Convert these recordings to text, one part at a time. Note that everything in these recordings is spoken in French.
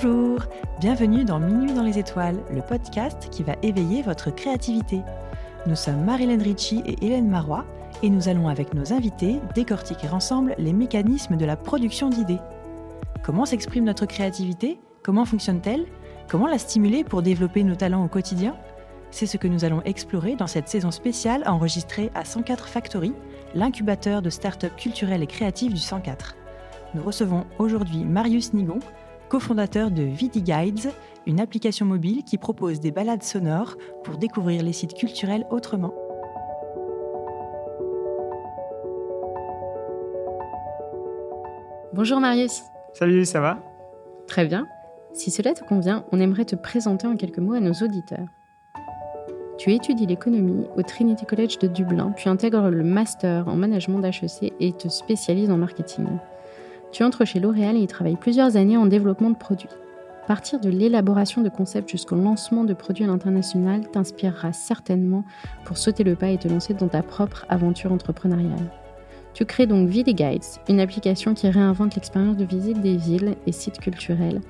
Bonjour, bienvenue dans Minuit dans les étoiles, le podcast qui va éveiller votre créativité. Nous sommes Marilyn Ritchie et Hélène Marois et nous allons avec nos invités décortiquer ensemble les mécanismes de la production d'idées. Comment s'exprime notre créativité? Comment fonctionne-t-elle? Comment la stimuler pour développer nos talents au quotidien? C'est ce que nous allons explorer dans cette saison spéciale enregistrée à 104 Factory, l'incubateur de start-up culturelles et créatives du 104. Nous recevons aujourd'hui Marius Nigon, cofondateur de Vidi Guides, une application mobile qui propose des balades sonores pour découvrir les sites culturels autrement. Bonjour Marius. Salut, ça va? Très bien. Si cela te convient, on aimerait te présenter en quelques mots à nos auditeurs. Tu étudies l'économie au Trinity College de Dublin, puis intègres le master en management d'HEC et te spécialises en marketing. Tu entres chez L'Oréal et y travailles plusieurs années en développement de produits. Partir de l'élaboration de concepts jusqu'au lancement de produits à l'international t'inspirera certainement pour sauter le pas et te lancer dans ta propre aventure entrepreneuriale. Tu crées donc Ville Guides, une application qui réinvente l'expérience de visite des villes et sites culturels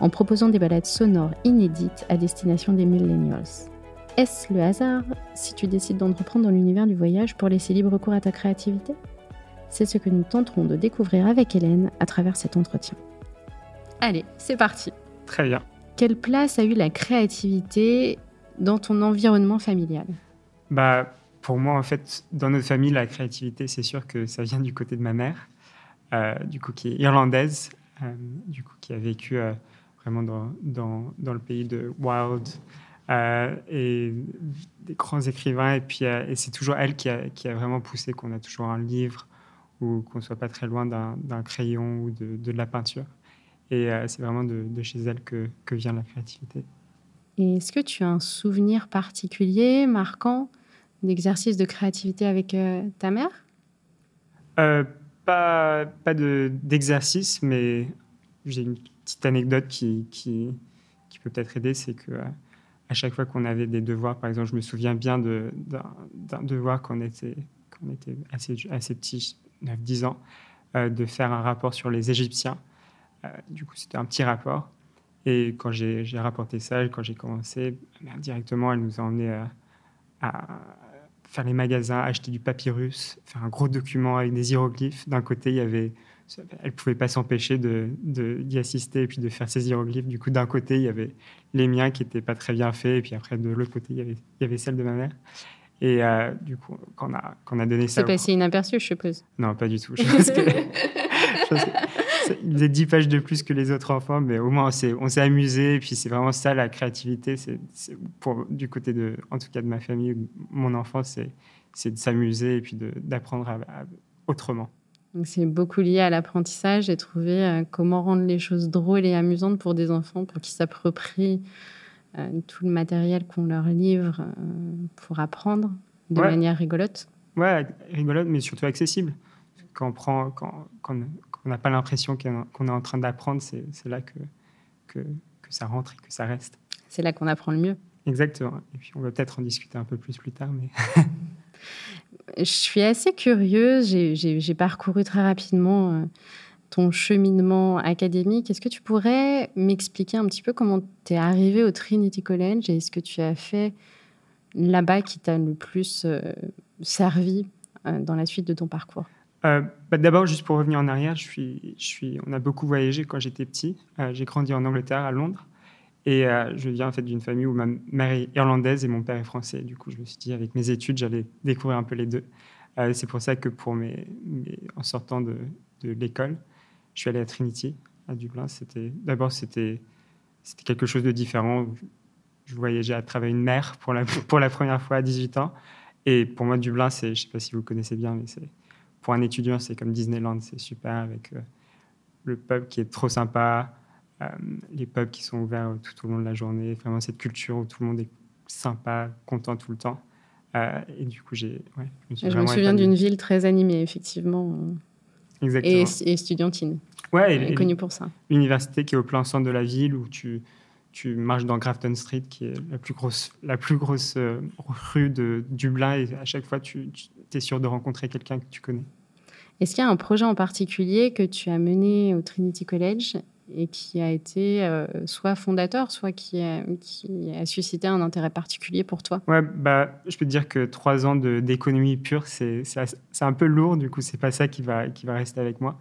en proposant des balades sonores inédites à destination des millennials. Est-ce le hasard si tu décides d'entreprendre dans l'univers du voyage pour laisser libre cours à ta créativité? C'est ce que nous tenterons de découvrir avec Hélène à travers cet entretien. Allez, c'est parti. Très bien. Quelle place a eu la créativité dans ton environnement familial? Bah, pour moi, en fait, dans notre famille, la créativité, c'est sûr que ça vient du côté de ma mère, euh, du coup, qui est irlandaise, euh, du coup, qui a vécu euh, vraiment dans, dans, dans, le pays de Wild et des grands écrivains. Et puis, et c'est toujours elle qui a, qui a vraiment poussé qu'on a toujours un livre ou qu'on soit pas très loin d'un crayon ou de, de, la peinture. Et c'est vraiment de, de, chez elle que, que vient la créativité. Et est-ce que tu as un souvenir particulier, marquant, d'exercice de créativité avec euh, ta mère? Euh, Pas, pas d'exercice, mais j'ai une petite anecdote qui, qui, qui peut peut-être aider. C'est que à chaque fois qu'on avait des devoirs, par exemple, je me souviens bien d'un devoir quand on était, on était assez, assez petit, 9-10 ans, euh, de faire un rapport sur les Égyptiens. Euh, du coup, c'était un petit rapport. Et quand j'ai rapporté ça, quand j'ai commencé, directement, elle nous a emmenés à, à faire les magasins, acheter du papyrus, faire un gros document avec des hiéroglyphes. D'un côté, il y avait, elle pouvait pas s'empêcher de, d'y assister et puis de faire ses hiéroglyphes. Du coup, d'un côté, il y avait les miens qui étaient pas très bien faits, et puis après, de l'autre côté, il y avait, il y avait celle de ma mère. Et euh, du coup, quand on a, quand on a donné ça. C'est passé inaperçu, je suppose. Non, pas du tout. Je pense que, je pense que il faisait 10 pages de plus que les autres enfants, mais au moins on s'est amusé. Et puis c'est vraiment ça la créativité. C'est pour du côté de, en tout cas de ma famille, mon enfant, c'est de s'amuser et puis d'apprendre autrement. C'est beaucoup lié à l'apprentissage et trouver euh, comment rendre les choses drôles et amusantes pour des enfants, pour qu'ils s'approprient tout le matériel qu'on leur livre euh, pour apprendre de manière rigolote. Ouais, rigolote, mais surtout accessible. Quand on prend, quand, quand, on n'a pas l'impression qu'on est en train d'apprendre, c'est là que, que, que, ça rentre et que ça reste. C'est là qu'on apprend le mieux. Exactement. Et puis on va peut-être en discuter un peu plus plus tard. Mais Je suis assez curieuse. J'ai parcouru très rapidement euh, ton cheminement académique. Est-ce que tu pourrais m'expliquer un petit peu comment tu es arrivé au Trinity College et ce que tu as fait là-bas qui t'a le plus euh, servi euh, dans la suite de ton parcours? Euh, bah, D'abord, juste pour revenir en arrière, je suis, on a beaucoup voyagé quand j'étais petit. J'ai grandi en Angleterre, à Londres. Et je viens en fait d'une famille où ma mère est irlandaise et mon père est français. Du coup, je me suis dit, avec mes études, j'allais découvrir un peu les deux. c'est pour ça que pour en sortant de l'école, je suis allé à Trinity, à Dublin. C'était, d'abord, c'était, c'était quelque chose de différent. Je voyageais à travers une mer pour la, pour la première fois à 18 ans. Et pour moi, Dublin, c'est, je ne sais pas si vous connaissez bien, mais c'est, pour un étudiant, c'est comme Disneyland, c'est super avec euh, le pub qui est trop sympa, euh, les pubs qui sont ouverts tout au long de la journée, vraiment cette culture où tout le monde est sympa, content tout le temps. Euh, et du coup, j'ai. Ouais, je me, je me souviens d'une ville très animée, effectivement. Exactement. Et, et estudiantine. Ouais, et, connue pour ça. L'université qui est au plein centre de la ville où tu, tu marches dans Grafton Street, qui est la plus grosse, la plus grosse rue de Dublin, et à chaque fois, tu, tu es sûr de rencontrer quelqu'un que tu connais. Est-ce qu'il y a un projet en particulier que tu as mené au Trinity College et qui a été euh, soit fondateur, soit qui a, qui a suscité un intérêt particulier pour toi Ouais, bah, je peux te dire que trois ans d'économie pure, c'est un peu lourd, du coup, c'est pas ça qui va, qui va rester avec moi.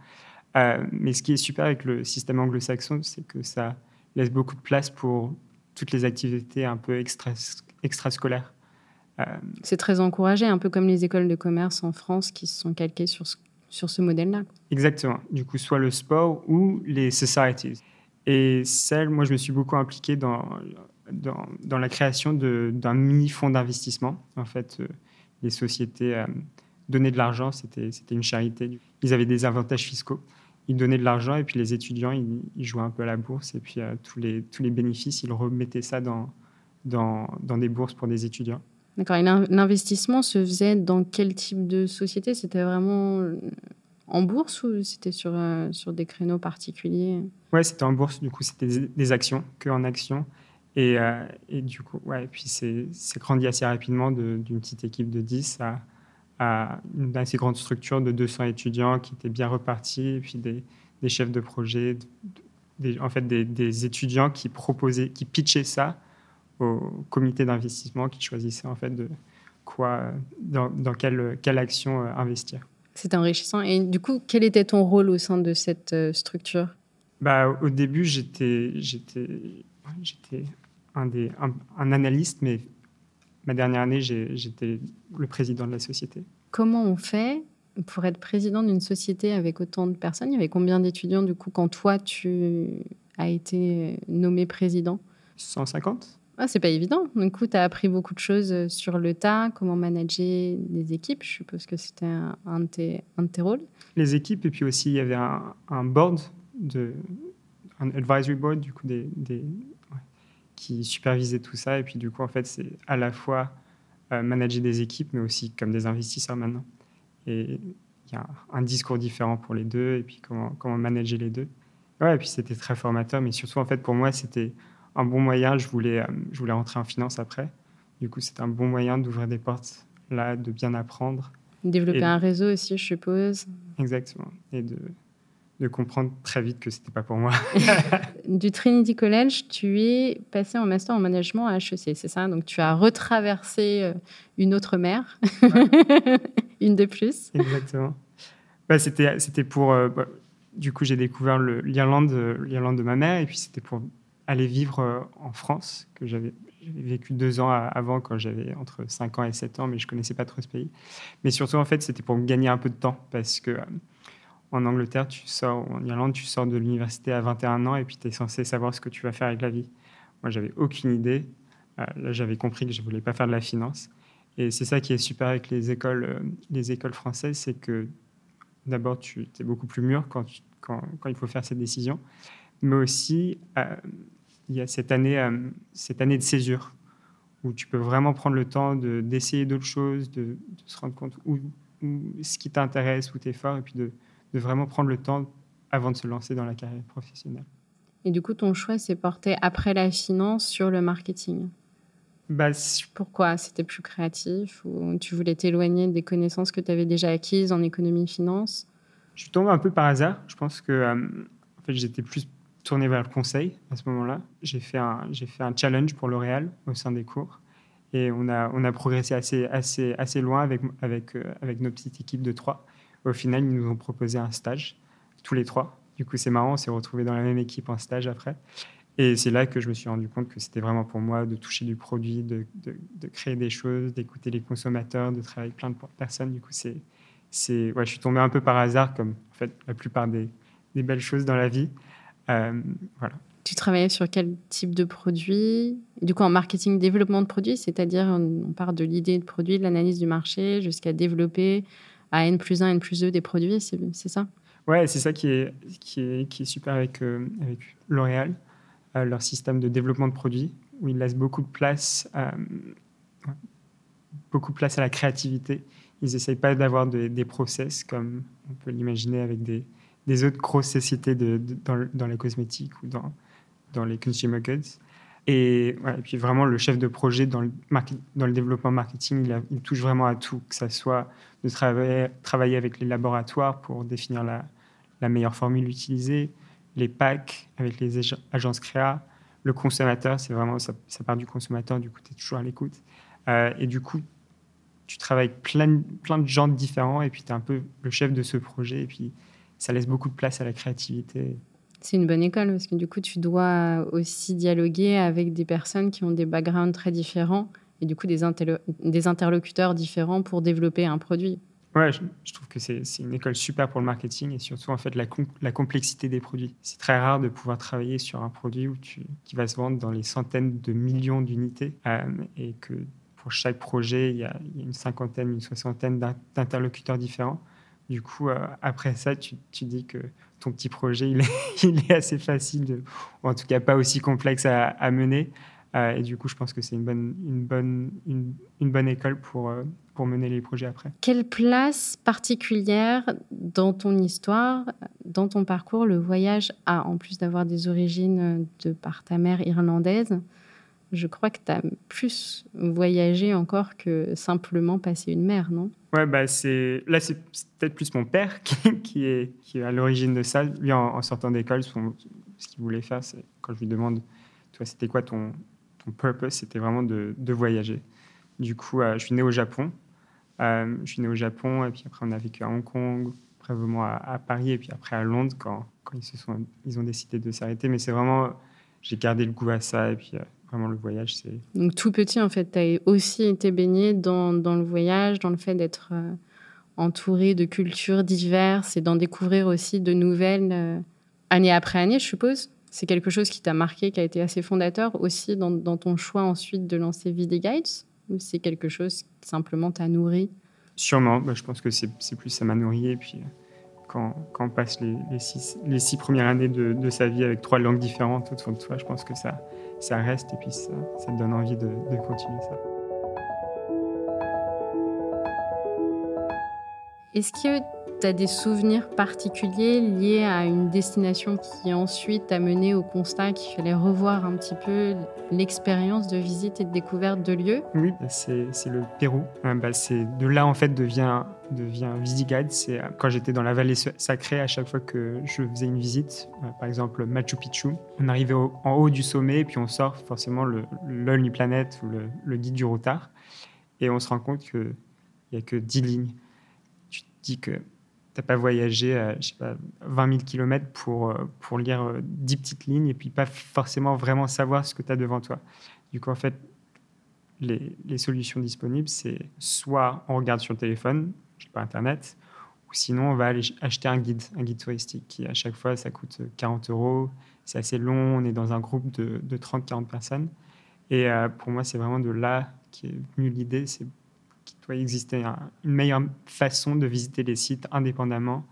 Euh, mais ce qui est super avec le système anglo-saxon, c'est que ça laisse beaucoup de place pour toutes les activités un peu extra, extrascolaires. Euh, c'est très encouragé, un peu comme les écoles de commerce en France qui se sont calquées sur ce sur ce modèle-là. Exactement. Du coup, soit le sport ou les societies. Et celle, moi, je me suis beaucoup impliqué dans, dans, la création d'un mini-fonds d'investissement. En fait, euh, les sociétés euh, donnaient de l'argent, c'était une charité. Ils avaient des avantages fiscaux. Ils donnaient de l'argent et puis les étudiants, ils, jouaient un peu à la bourse et puis euh, tous, les, tous les bénéfices, ils remettaient ça dans, dans, dans des bourses pour des étudiants. D'accord. Et l'investissement se faisait dans quel type de société? C'était vraiment euh, en bourse ou c'était sur, euh, sur des créneaux particuliers? Ouais, c'était en bourse. Du coup, c'était des, actions, que en actions. Et, euh, et, du coup, ouais, et puis c'est grandi assez rapidement d'une petite équipe de 10 à, à, une assez grande structure de 200 étudiants qui étaient bien repartis, et puis des, des chefs de projet, en fait des, étudiants qui proposaient, qui pitchaient ça au comité d'investissement qui choisissait en fait de quoi, dans, dans quelle, quelle action euh, investir. C'est enrichissant. Et du coup, quel était ton rôle au sein de cette euh, structure? Bah, Au début, j'étais, j'étais, j'étais un, des, un, analyste, mais ma dernière année, j'étais le président de la société. Comment on fait pour être président d'une société avec autant de personnes? Il y avait combien d'étudiants, du coup, quand toi, tu as été nommé président? 150 ah, c'est pas évident. Du coup, tu as appris beaucoup de choses euh, sur le tas, comment manager des équipes. Je suppose que c'était un, de tes, rôles. Les équipes, et puis aussi, il y avait un, board, un advisory board, du coup, des, qui supervisait tout ça. Et puis, du coup, en fait, c'est à la fois euh, manager des équipes, mais aussi comme des investisseurs maintenant. Et il y a un discours différent pour les deux, et puis comment, comment manager les deux. Ouais, et puis c'était très formateur, mais surtout, en fait, pour moi, c'était un bon moyen. Je voulais, euh, je voulais rentrer en finance après. Du coup, c'est un bon moyen d'ouvrir des portes là, de bien apprendre. Développer un réseau aussi, je suppose. Exactement. Et de, de comprendre très vite que c'était pas pour moi. du Trinity College, tu es passé en master en management à HEC, c'est ça? Donc tu as retraversé euh, une autre mer, une de plus. Exactement. Bah, c'était, c'était pour. Euh, bah, du coup, j'ai découvert l'Irlande, l'Irlande de ma mère, et puis c'était pour aller vivre euh, en France, que j'avais vécu deux ans avant quand j'avais entre 5 ans et 7 ans, mais je connaissais pas trop ce pays. Mais surtout, en fait, c'était pour gagner un peu de temps parce que euh, en Angleterre, tu sors, en Irlande, tu sors de l'université à 21 ans et puis tu es censé savoir ce que tu vas faire avec la vie. Moi, j'avais aucune idée. Euh, là, j'avais compris que je voulais pas faire de la finance. Et c'est ça qui est super avec les écoles, les écoles françaises, c'est que d'abord, tu es beaucoup plus mûr quand, quand, quand, il faut faire ces décisions, mais aussi, il y a cette année, euh, cette année de césure où tu peux vraiment prendre le temps d'essayer d'autres choses, de, se rendre compte où, ce qui t'intéresse, où tu es fort, et puis de, de, vraiment prendre le temps avant de se lancer dans la carrière professionnelle. Et du coup, ton choix s'est porté après la finance sur le marketing? Bah, Pourquoi? C'était plus créatif ou tu voulais t'éloigner des connaissances que tu avais déjà acquises en économie finance? Je suis tombé un peu par hasard. Je pense que euh, en fait, j'étais plus tourné vers le conseil à ce moment-là. J'ai fait, un, fait un challenge pour L'Oréal au sein des cours. Et on a, on a progressé assez, assez, assez loin avec, avec, euh, avec nos petites équipes de trois. Au final, ils nous ont proposé un stage, tous les trois. Du coup, c'est marrant, on s'est retrouvés dans la même équipe en stage après. Et c'est là que je me suis rendu compte que c'était vraiment pour moi de toucher du produit, de, de, de créer des choses, d'écouter les consommateurs, de travailler avec plein de personnes. Du coup, c'est, c'est, ouais, je suis tombé un peu par hasard, comme en fait la plupart des, des belles choses dans la vie. Euh, voilà. Tu travaillais sur quel type de produit? Du coup, en marketing, développement de produits, c'est-à-dire on part de l'idée de produit, de l'analyse du marché, jusqu'à développer à N plus 1, N plus 2 des produits, c'est ça? Ouais, c'est ça qui est, qui est, qui est super avec, euh, avec L'Oréal, euh, leur système de développement de produits, où ils laissent beaucoup de place, beaucoup de place à la créativité. Ils n'essayent pas d'avoir des, des process comme on peut l'imaginer avec des, des autres grosses sociétés dans, dans, les cosmétiques ou dans, les consumer goods. Et, puis vraiment, le chef de projet dans le, développement marketing, il, touche vraiment à tout, que ce soit de travailler, avec les laboratoires pour définir la, la meilleure formule utilisée, les packs avec les agences créa, le consommateur, c'est vraiment, ça, part du consommateur, du coup, tu es toujours à l'écoute. Euh, et du coup, tu travailles avec plein, plein de gens différents et puis tu es un peu le chef de ce projet et puis ça laisse beaucoup de place à la créativité. C'est une bonne école parce que du coup, tu dois aussi dialoguer avec des personnes qui ont des backgrounds très différents et du coup des, des interlocuteurs différents pour développer un produit. Ouais, je, trouve que c'est une école super pour le marketing et surtout en fait la, la complexité des produits. C'est très rare de pouvoir travailler sur un produit où tu, qui va se vendre dans les centaines de millions d'unités euh, et que pour chaque projet, il y, a, une cinquantaine, une soixantaine d'interlocuteurs différents. Du coup, euh, après ça, tu, dis que ton petit projet, il est, assez facile, ou en tout cas pas aussi complexe à, mener. Euh, et du coup, je pense que c'est une bonne, une, bonne, une, bonne école pour, pour mener les projets après. Quelle place particulière dans ton histoire, dans ton parcours, le voyage a, en plus d'avoir des origines de par ta mère irlandaise je crois que tu as plus voyagé encore que simplement passer une mer, non? Ouais, bah c'est là c'est peut-être plus mon père qui, est à l'origine de ça. Lui, en, sortant d'école, ce qu'il voulait faire, c'est quand je lui demande, toi, c'était quoi ton purpose? C'était vraiment de, voyager. Du coup, euh, je suis né au Japon. Euh, je suis né au Japon et puis après on a vécu à Hong Kong, après à, Paris et puis après à Londres quand, quand ils, se sont, ils ont décidé de s'arrêter. Mais c'est vraiment, j'ai gardé le goût à ça et puis euh, vraiment le voyage, c'est... Donc tout petit en fait, tu as aussi été baigné dans, dans, le voyage, dans le fait d'être euh, entouré de cultures diverses et d'en découvrir aussi de nouvelles année après année, je suppose c'est quelque chose qui t'a marqué, qui a été assez fondateur aussi dans, dans ton choix ensuite de lancer Vidi Guides ou c'est quelque chose qui simplement t'a nourri? Sûrement, bah, je pense que c'est plus ça m'a nourri. Et puis, quand, quand on passe les, les, six, les, six, premières années de, de, sa vie avec trois langues différentes autour de toi, je pense que ça, ça reste et puis ça, ça donne envie de, continuer ça. Tu as des souvenirs particuliers liés à une destination qui ensuite t'a mené au constat qu'il fallait revoir un petit peu l'expérience de visite et de découverte de lieux? Oui, c'est le Pérou. Euh, bah, de là en fait devient devient. C'est euh, quand j'étais dans la vallée sacrée, à chaque fois que je faisais une visite, euh, par exemple Machu Picchu, on arrivait en haut du sommet et puis on sort forcément le Lonely Planet ou le, le guide du routard et on se rend compte qu'il n'y a que 10 lignes. Tu te dis que n'as pas voyagé à je sais pas, 20 000 km pour, euh, pour lire 10 euh, petites lignes et puis pas forcément vraiment savoir ce que tu as devant toi. Du coup, en fait, les, les solutions disponibles, c'est soit on regarde sur le téléphone, je sais pas Internet, ou sinon on va aller acheter un guide, un guide touristique qui à chaque fois ça coûte 40 euros. C'est assez long, on est dans un groupe de, de 30-40 personnes. Et euh, pour moi, c'est vraiment de là qui est venue l'idée, doit exister une meilleure façon de visiter les sites indépendamment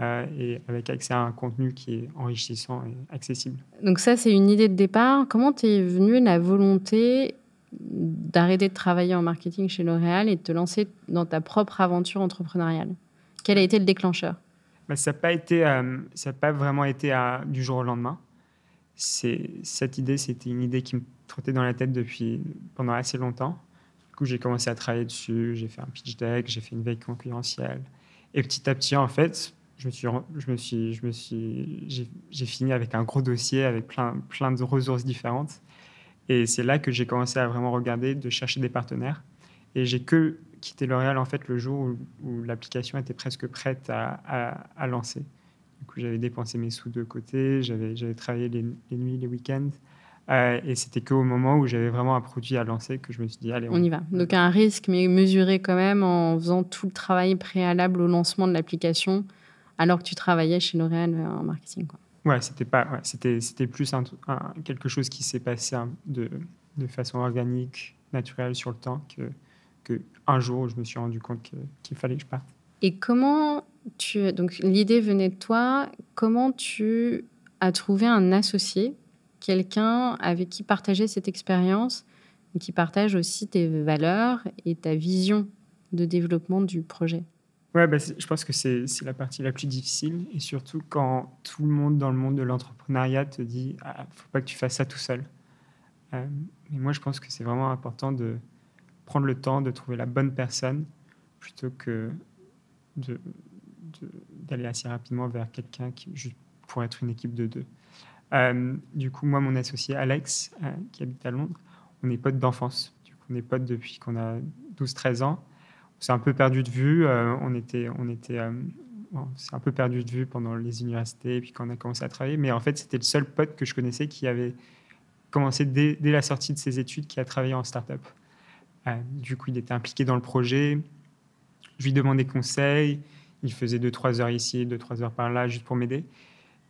euh, et avec accès à un contenu qui est enrichissant et accessible. Donc ça, c'est une idée de départ. Comment t'es venue la volonté d'arrêter de travailler en marketing chez L'Oréal et de te lancer dans ta propre aventure entrepreneuriale? Quel a été le déclencheur? Bah, Ça n'a pas, été, euh, ça pas vraiment été à, du jour au lendemain. Cette idée, c'était une idée qui me trottait dans la tête depuis pendant assez longtemps coup, j'ai commencé à travailler dessus, j'ai fait un pitch deck, j'ai fait une veille concurrentielle. Et petit à petit, en fait, je me suis, je me suis, j'ai fini avec un gros dossier avec plein, plein de ressources différentes. Et c'est là que j'ai commencé à vraiment regarder, de chercher des partenaires. Et j'ai que quitté L'Oréal en fait le jour où, l'application était presque prête à, à, lancer. Du coup, j'avais dépensé mes sous de côté, j'avais travaillé les, les nuits, les week-ends. Euh, et c'était qu'au moment où j'avais vraiment un produit à lancer que je me suis dit, allez, on... y va. Donc un risque, mais mesuré quand même en faisant tout le travail préalable au lancement de l'application, alors que tu travaillais chez L'Oréal euh, en marketing. Quoi. Ouais, c'était pas, ouais, c'était, c'était plus un, quelque chose qui s'est passé de, de façon organique, naturelle sur le temps, que, que un jour où je me suis rendu compte qu'il fallait que je parte. Et comment tu, donc l'idée venait de toi, comment tu as trouvé un associé quelqu'un avec qui partager cette expérience et qui partage aussi tes valeurs et ta vision de développement du projet Ouais, bah, je pense que c'est la partie la plus difficile et surtout quand tout le monde dans le monde de l'entrepreneuriat te dit ah, faut pas que tu fasses ça tout seul. Euh, mais moi, je pense que c'est vraiment important de prendre le temps de trouver la bonne personne plutôt que d'aller assez rapidement vers quelqu'un qui, pour être une équipe de deux. Euh, du coup, moi, mon associé Alex, euh, qui habite à Londres, on est potes d'enfance. On est potes depuis qu'on a 12-13 ans. On s'est un peu perdu de vue. Euh, on était, on était, bon, s'est un peu perdu de vue pendant les universités et puis quand on a commencé à travailler. Mais en fait, c'était le seul pote que je connaissais qui avait commencé dès, dès la sortie de ses études, qui a travaillé en start-up. du coup, il était impliqué dans le projet. Je lui demandais conseil. Il faisait 2-3 heures ici, 2-3 heures par là, juste pour m'aider.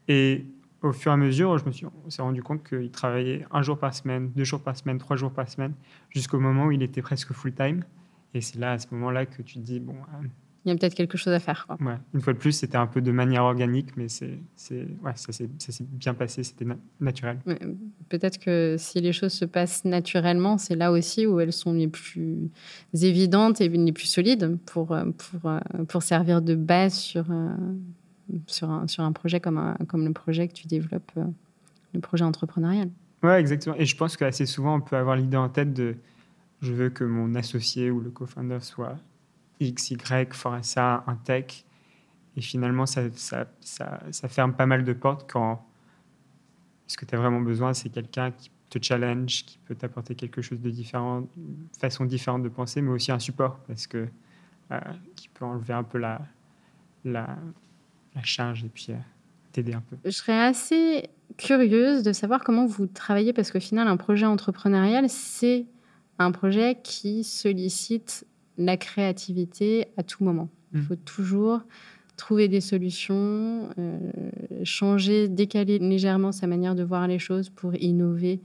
Et au fur et à mesure, je me suis s'est rendu compte qu'il travaillait un jour par semaine, deux jours par semaine, trois jours par semaine, jusqu'au moment où il était presque full-time. Et c'est là, à ce moment-là, que tu te dis, bon... Euh, il y a peut-être quelque chose à faire. Ouais. Une fois de plus, c'était un peu de manière organique, mais c'est, ouais, ça, s'est, bien passé, c'était naturel. peut-être que si les choses se passent naturellement, c'est là aussi où elles sont les plus évidentes et les plus solides pour, euh, pour, euh, pour servir de base sur, sur un, sur un projet comme, comme le projet que tu développes, euh, le projet entrepreneurial. Oui, exactement. Et je pense qu'assez souvent, on peut avoir l'idée en tête de je veux que mon associé ou le co-founder soit X, Y, ça, un tech. Et finalement, ça, ça, ça, ça ferme pas mal de portes quand ce que tu as vraiment besoin, c'est quelqu'un qui te challenge, qui peut t'apporter quelque chose de différent, une façon différente de penser, mais aussi un support, parce que euh, qui peut enlever un peu la, charge et puis euh, t'aider un peu. Je serais assez curieuse de savoir comment vous travaillez parce qu'au final, un projet entrepreneurial, c'est un projet qui sollicite la créativité à tout moment. Il mmh. faut toujours trouver des solutions, euh, changer, décaler légèrement sa manière de voir les choses pour innover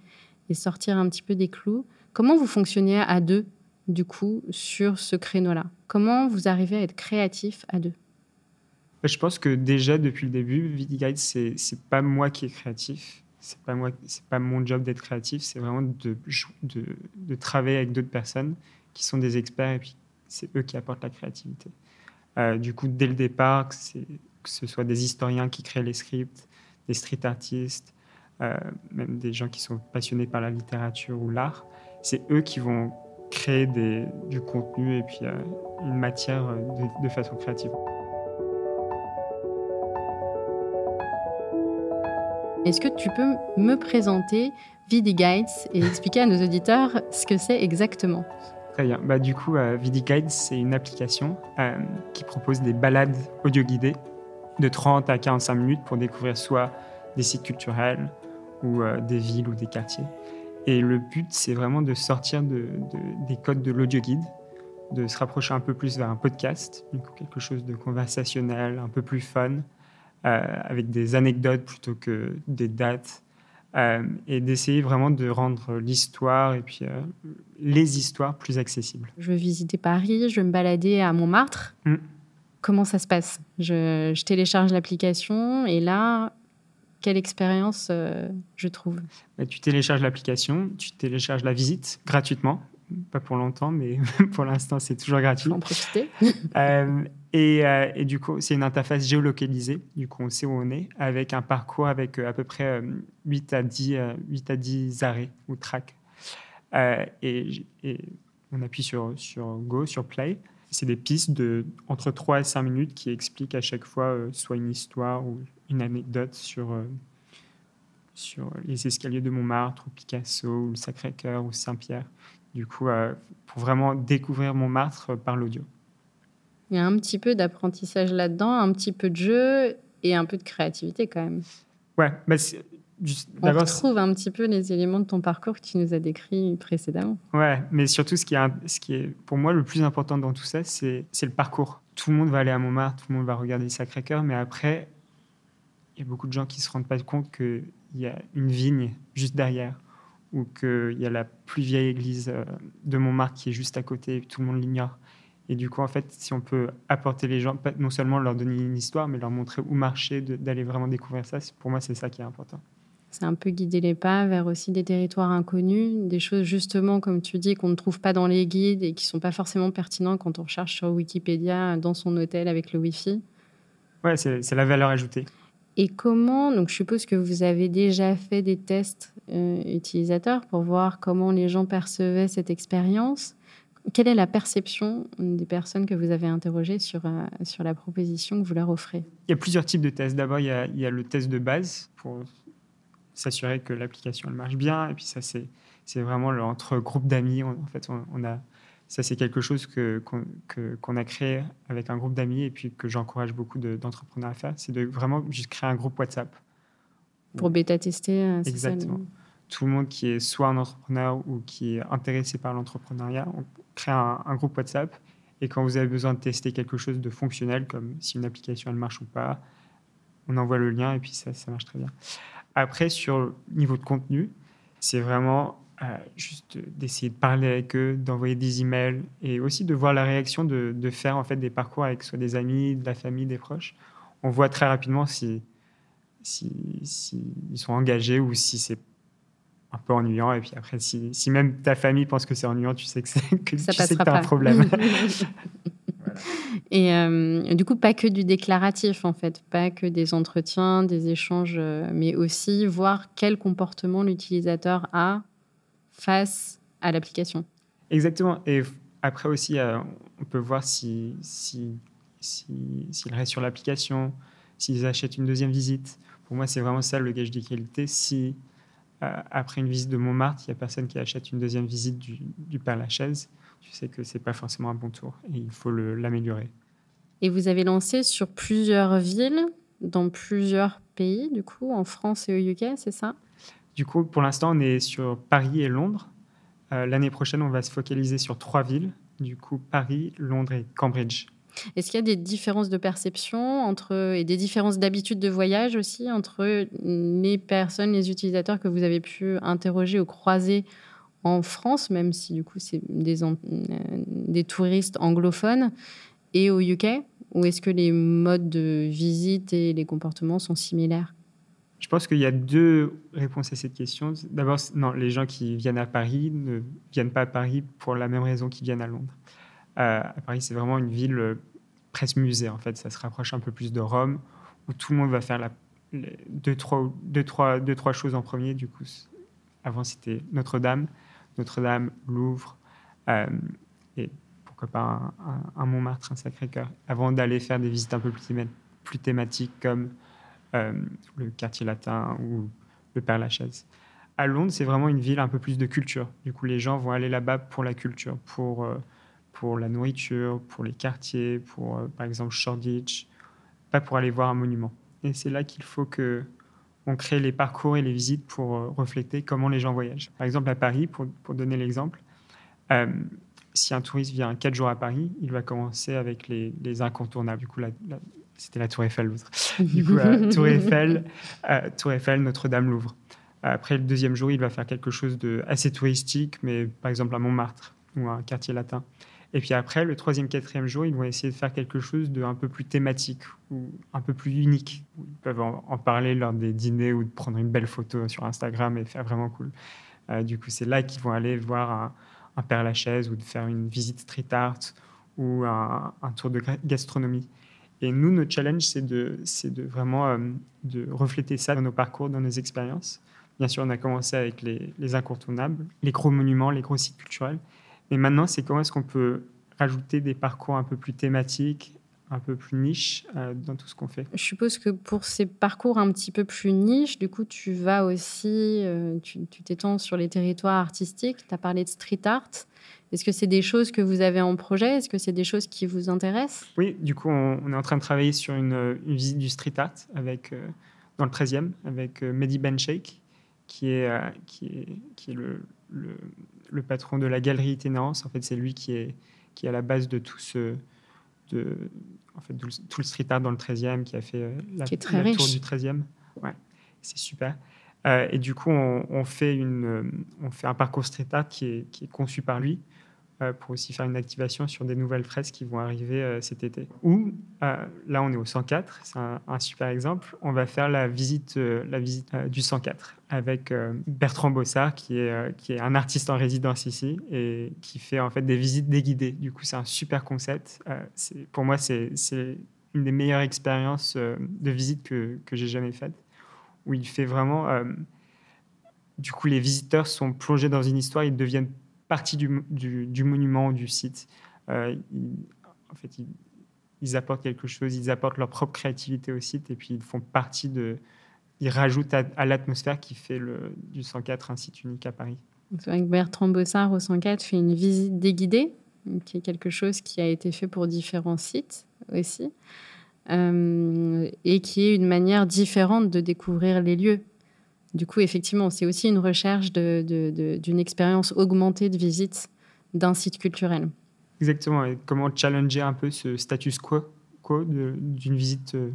et sortir un petit peu des clous. Comment vous fonctionnez à deux, du coup, sur ce créneau-là? Comment vous arrivez à être créatif à deux? Je pense que déjà depuis le début, VidiGuide, c'est pas moi qui est créatif. C'est pas pas mon job d'être créatif. C'est vraiment de, travailler avec d'autres personnes qui sont des experts et puis c'est eux qui apportent la créativité. Euh, du coup, dès le départ, que, ce soit des historiens qui créent les scripts, des street artistes, euh, même des gens qui sont passionnés par la littérature ou l'art, c'est eux qui vont créer du contenu et puis euh, une matière de façon créative. Est-ce que tu peux me présenter Vidi Guides et expliquer à nos auditeurs ce que c'est exactement? Très bien. Bah, du coup, euh, Vidi Guides, c'est une application euh, qui propose des balades audio guidées de 30 à 45 minutes pour découvrir soit des sites culturels ou euh, des villes ou des quartiers. Et le but, c'est vraiment de sortir de, des codes de l'audio guide, de se rapprocher un peu plus vers un podcast, quelque chose de conversationnel, un peu plus fun, avec des anecdotes plutôt que des dates, euh, et d'essayer vraiment de rendre l'histoire et puis euh, les histoires plus accessibles. Je veux visiter Paris, je veux me balader à Montmartre. Mm. Comment ça se passe? Je, je, télécharge l'application et là, quelle expérience je trouve? Bah, Tu télécharges l'application, tu télécharges la visite gratuitement pas pour longtemps, mais pour l'instant, c'est toujours gratuit. en profiter. Euh, et, euh, et, du coup, c'est une interface géolocalisée. Du coup, on sait où on est, avec un parcours avec euh, à peu près 8 à 10, 8 à 10 arrêts ou tracks. Et, et, on appuie sur, sur Go, sur Play. C'est des pistes de entre 3 et 5 minutes qui expliquent à chaque fois soit une histoire ou une anecdote sur, sur les escaliers de Montmartre, ou Picasso, ou le Sacré-Cœur, ou Saint-Pierre du coup, euh, pour vraiment découvrir Montmartre par l'audio. Il y a un petit peu d'apprentissage là-dedans, un petit peu de jeu et un peu de créativité quand même. Ouais, bah on retrouve un petit peu les éléments de ton parcours que tu nous as décrit précédemment. Ouais, mais surtout ce qui est, ce qui est pour moi le plus important dans tout ça, c'est le parcours. Tout le monde va aller à Montmartre, tout le monde va regarder le Sacré-Cœur, mais après, il y a beaucoup de gens qui ne se rendent pas compte qu'il y a une vigne juste derrière ou qu'il y a la plus vieille église euh, de Montmartre qui est juste à côté et tout le monde l'ignore. Et du coup, en fait, si on peut apporter les gens, non seulement leur donner une histoire, mais leur montrer où marcher, d'aller vraiment découvrir ça, pour moi, c'est ça qui est important. C'est un peu guider les pas vers aussi des territoires inconnus, des choses justement, comme tu dis, qu'on ne trouve pas dans les guides et qui ne sont pas forcément pertinents quand on recherche sur Wikipédia dans son hôtel avec le Wi-Fi. Ouais, c'est la valeur ajoutée. Et comment, donc je suppose que vous avez déjà fait des tests euh, utilisateurs pour voir comment les gens percevaient cette expérience. quelle est la perception des personnes que vous avez interrogées sur, sur la proposition que vous leur offrez? Il y a plusieurs types de tests. D'abord, il, y a le test de base pour s'assurer que l'application marche bien. Et puis ça, c'est, c'est vraiment entre groupes d'amis. en fait, on, a, ça, c'est quelque chose que, qu'on, a créé avec un groupe d'amis et puis que j'encourage beaucoup d'entrepreneurs à faire. C'est de vraiment juste créer un groupe WhatsApp. Pour bêta-tester, euh, Exactement. Tout le monde qui est soit un entrepreneur ou qui est intéressé par l'entrepreneuriat, on crée un, un groupe WhatsApp. Et quand vous avez besoin de tester quelque chose de fonctionnel, comme si une application elle marche ou pas, on envoie le lien et puis ça, ça marche très bien. Après, sur le niveau de contenu, c'est vraiment euh, juste d'essayer de parler avec eux, d'envoyer des emails et aussi de voir la réaction, de, de, faire en fait des parcours avec soit des amis, de la famille, des proches. On voit très rapidement si, si, si ils sont engagés ou si c'est un peu ennuyant. Et puis après, si, si, même ta famille pense que c'est ennuyant, tu sais que, que, tu sais que as un problème. Et euh, du coup, pas que du déclaratif, en fait, pas que des entretiens, des échanges, euh, mais aussi voir quel comportement l'utilisateur a face à l'application. Exactement. Et après aussi, euh, on peut voir s'il si, si, si, reste sur l'application, s'ils achètent une deuxième visite. Pour moi, c'est vraiment ça le gage de qualité. Si après une visite de Montmartre, il n'y a personne qui achète une deuxième visite du, du Père Lachaise, tu sais que c'est pas forcément un bon tour et il faut l'améliorer. Et vous avez lancé sur plusieurs villes, dans plusieurs pays, du coup, en France et au UK, c'est ça? Du coup, pour l'instant, on est sur Paris et Londres. Euh, l'année prochaine, on va se focaliser sur trois villes, du coup, Paris, Londres et Cambridge. Est-ce qu'il y a des différences de perception entre, et des différences d'habitude de voyage aussi entre les personnes, les utilisateurs que vous avez pu interroger ou croiser en France, même si du coup c'est des, euh, des touristes anglophones, et au UK Ou est-ce que les modes de visite et les comportements sont similaires? Je pense qu'il y a deux réponses à cette question. D'abord, non, les gens qui viennent à Paris ne viennent pas à Paris pour la même raison qu'ils viennent à Londres. Euh, à Paris, c'est vraiment une ville euh, presque musée, en fait. Ça se rapproche un peu plus de Rome, où tout le monde va faire deux, trois, deux, trois, deux, trois choses en premier. Du coup, avant, c'était Notre-Dame. Notre-Dame, Louvre, euh, et pourquoi pas un, Montmartre, un Sacré-Cœur, avant d'aller faire des visites un peu plus, thématiques comme le quartier latin ou le Père Lachaise. À Londres, c'est vraiment une ville un peu plus de culture. Du coup, les gens vont aller là-bas pour la culture, pour, euh, pour la nourriture, pour les quartiers, pour, par exemple, Shoreditch, pas pour aller voir un monument. Et c'est là qu'il faut que on crée les parcours et les visites pour euh, refléter comment les gens voyagent. Par exemple, à Paris, pour, donner l'exemple, euh, si un touriste vient quatre jours à Paris, il va commencer avec les, incontournables. Du coup, c'était la Tour Eiffel, l'autre. Du coup, Tour Eiffel, Tour Eiffel, Notre-Dame, Louvre. Après, le deuxième jour, il va faire quelque chose de assez touristique, mais par exemple à Montmartre ou un quartier latin. Et puis après, le troisième, quatrième jour, ils vont essayer de faire quelque chose de un peu plus thématique ou un peu plus unique. Ils peuvent en, parler lors des dîners ou de prendre une belle photo sur Instagram et faire vraiment cool. Euh, du coup, c'est là qu'ils vont aller voir un, un, Père Lachaise ou de faire une visite street art ou un, tour de gastronomie. Et nous, notre challenge, c'est de, de vraiment euh, de refléter ça dans nos parcours, dans nos expériences. Bien sûr, on a commencé avec les, les incontournables, les gros monuments, les gros sites culturels. Mais maintenant, c'est comment est-ce qu'on peut rajouter des parcours un peu plus thématiques, un peu plus niche euh, dans tout ce qu'on fait. Je suppose que pour ces parcours un petit peu plus niche, du coup, tu vas aussi, euh, tu t'étends sur les territoires artistiques. Tu as parlé de street art. Est-ce que c'est des choses que vous avez en projet? Est-ce que c'est des choses qui vous intéressent? Oui, du coup, on, est en train de travailler sur une, visite du street art avec, euh, dans le 13e avec Mehdi Bencheikh, qui est, qui est, qui est le, le, le patron de la galerie itinérance. En fait, c'est lui qui est, qui est à la base de tout ce. De, en fait, tout le street art dans le 13e, qui a fait euh, la, tour du 13e. Ouais, c'est super. Euh, et du coup, on, fait une, on fait un parcours street art qui est, qui est conçu par lui, euh, pour aussi faire une activation sur des nouvelles fresques qui vont arriver euh, cet été. Ou euh, là, on est au 104, c'est un, super exemple. On va faire la visite, la visite du 104 avec Bertrand Bossard, qui est, un artiste en résidence ici et qui fait en fait des visites déguidées. Du coup, c'est un super concept. pour moi, c'est une des meilleures expériences de visite que, j'ai jamais faites, où il fait vraiment du coup, les visiteurs sont plongés dans une histoire, ils deviennent partie du, du, monument ou du site. en fait, ils, apportent quelque chose, ils apportent leur propre créativité au site et puis ils font partie de. Ils rajoutent à, l'atmosphère qui fait le, du 104 un site unique à Paris. Bertrand Bossard au 104 fait une visite déguidée, qui est quelque chose qui a été fait pour différents sites aussi. Euh, et qui est une manière différente de découvrir les lieux. Du coup, effectivement, c'est aussi une recherche d'une expérience augmentée de visite d'un site culturel. Exactement. Et comment challenger un peu ce status quo, quo d'une visite euh,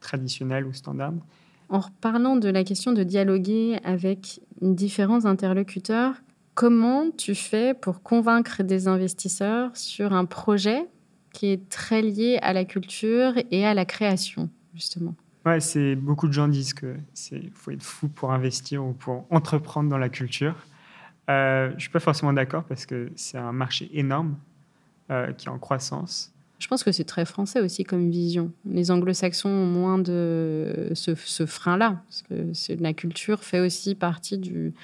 traditionnelle ou standard? En reparlant de la question de dialoguer avec différents interlocuteurs, comment tu fais pour convaincre des investisseurs sur un projet qui est très lié à la culture et à la création, justement? Ouais, c'est beaucoup de gens disent que c'est faut être fou pour investir ou pour entreprendre dans la culture. Euh, je suis pas forcément d'accord parce que c'est un marché énorme euh, qui est en croissance. Je pense que c'est très français aussi comme vision. Les anglo-saxons ont moins de ce, ce frein-là, parce que la culture fait aussi partie du,